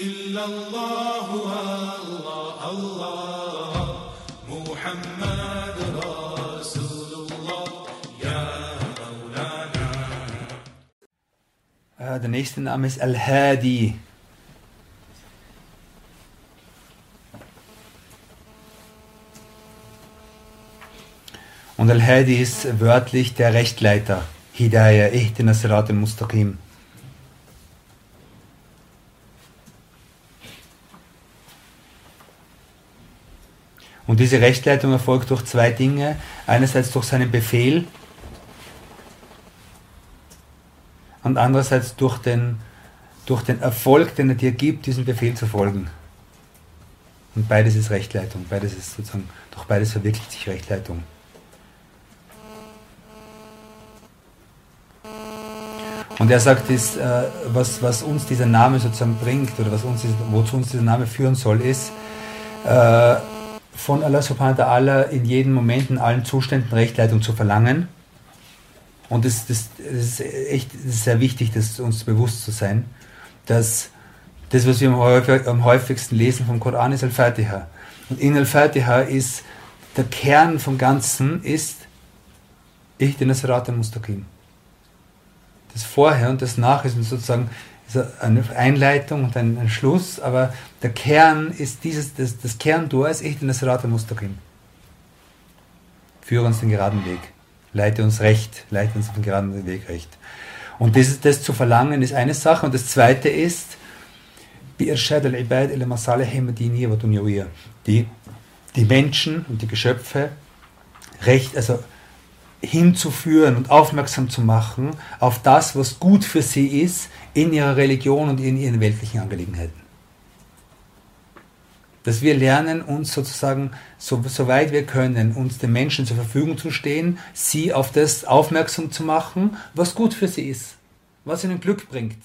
إلا الله محمد رسول الله يا مولانا Äh, nächste Name ist Al-Hadi. Und Al-Hadi ist wörtlich der Rechtleiter. Hidayah, Ihtina Sirat al-Mustaqim. Und diese Rechtleitung erfolgt durch zwei Dinge. Einerseits durch seinen Befehl und andererseits durch den, durch den Erfolg, den er dir gibt, diesem Befehl zu folgen. Und beides ist Rechtleitung, beides ist sozusagen, durch beides verwirklicht sich Rechtleitung. Und er sagt, ist, äh, was, was uns dieser Name sozusagen bringt oder was uns, wozu uns dieser Name führen soll, ist, äh, von Allah subhanahu wa ta'ala in jedem Moment, in allen Zuständen Rechtleitung zu verlangen. Und das, das, das ist echt das ist sehr wichtig, das uns bewusst zu sein, dass das, was wir am, häufig, am häufigsten lesen vom Koran, ist Al-Fatiha. Und in Al-Fatiha ist der Kern vom Ganzen ist Ich den Sirat al-Mustaqim. Das Vorher und das Nach ist sozusagen ist eine Einleitung und ein, ein, Schluss, aber der Kern ist dieses, das, das Kerntor ist Ich den Sirat al-Mustaqim. Führe uns den geraden Weg leite uns recht, leite uns den geraden Weg recht. Und das, das zu verlangen ist eine Sache. Und das zweite ist, die, die Menschen und die Geschöpfe recht, also hinzuführen und aufmerksam zu machen auf das, was gut für sie ist in ihrer Religion und in ihren weltlichen Angelegenheiten dass wir lernen, uns sozusagen, so, soweit wir können, uns den Menschen zur Verfügung zu stehen, sie auf das aufmerksam zu machen, was gut für sie ist, was ihnen Glück bringt.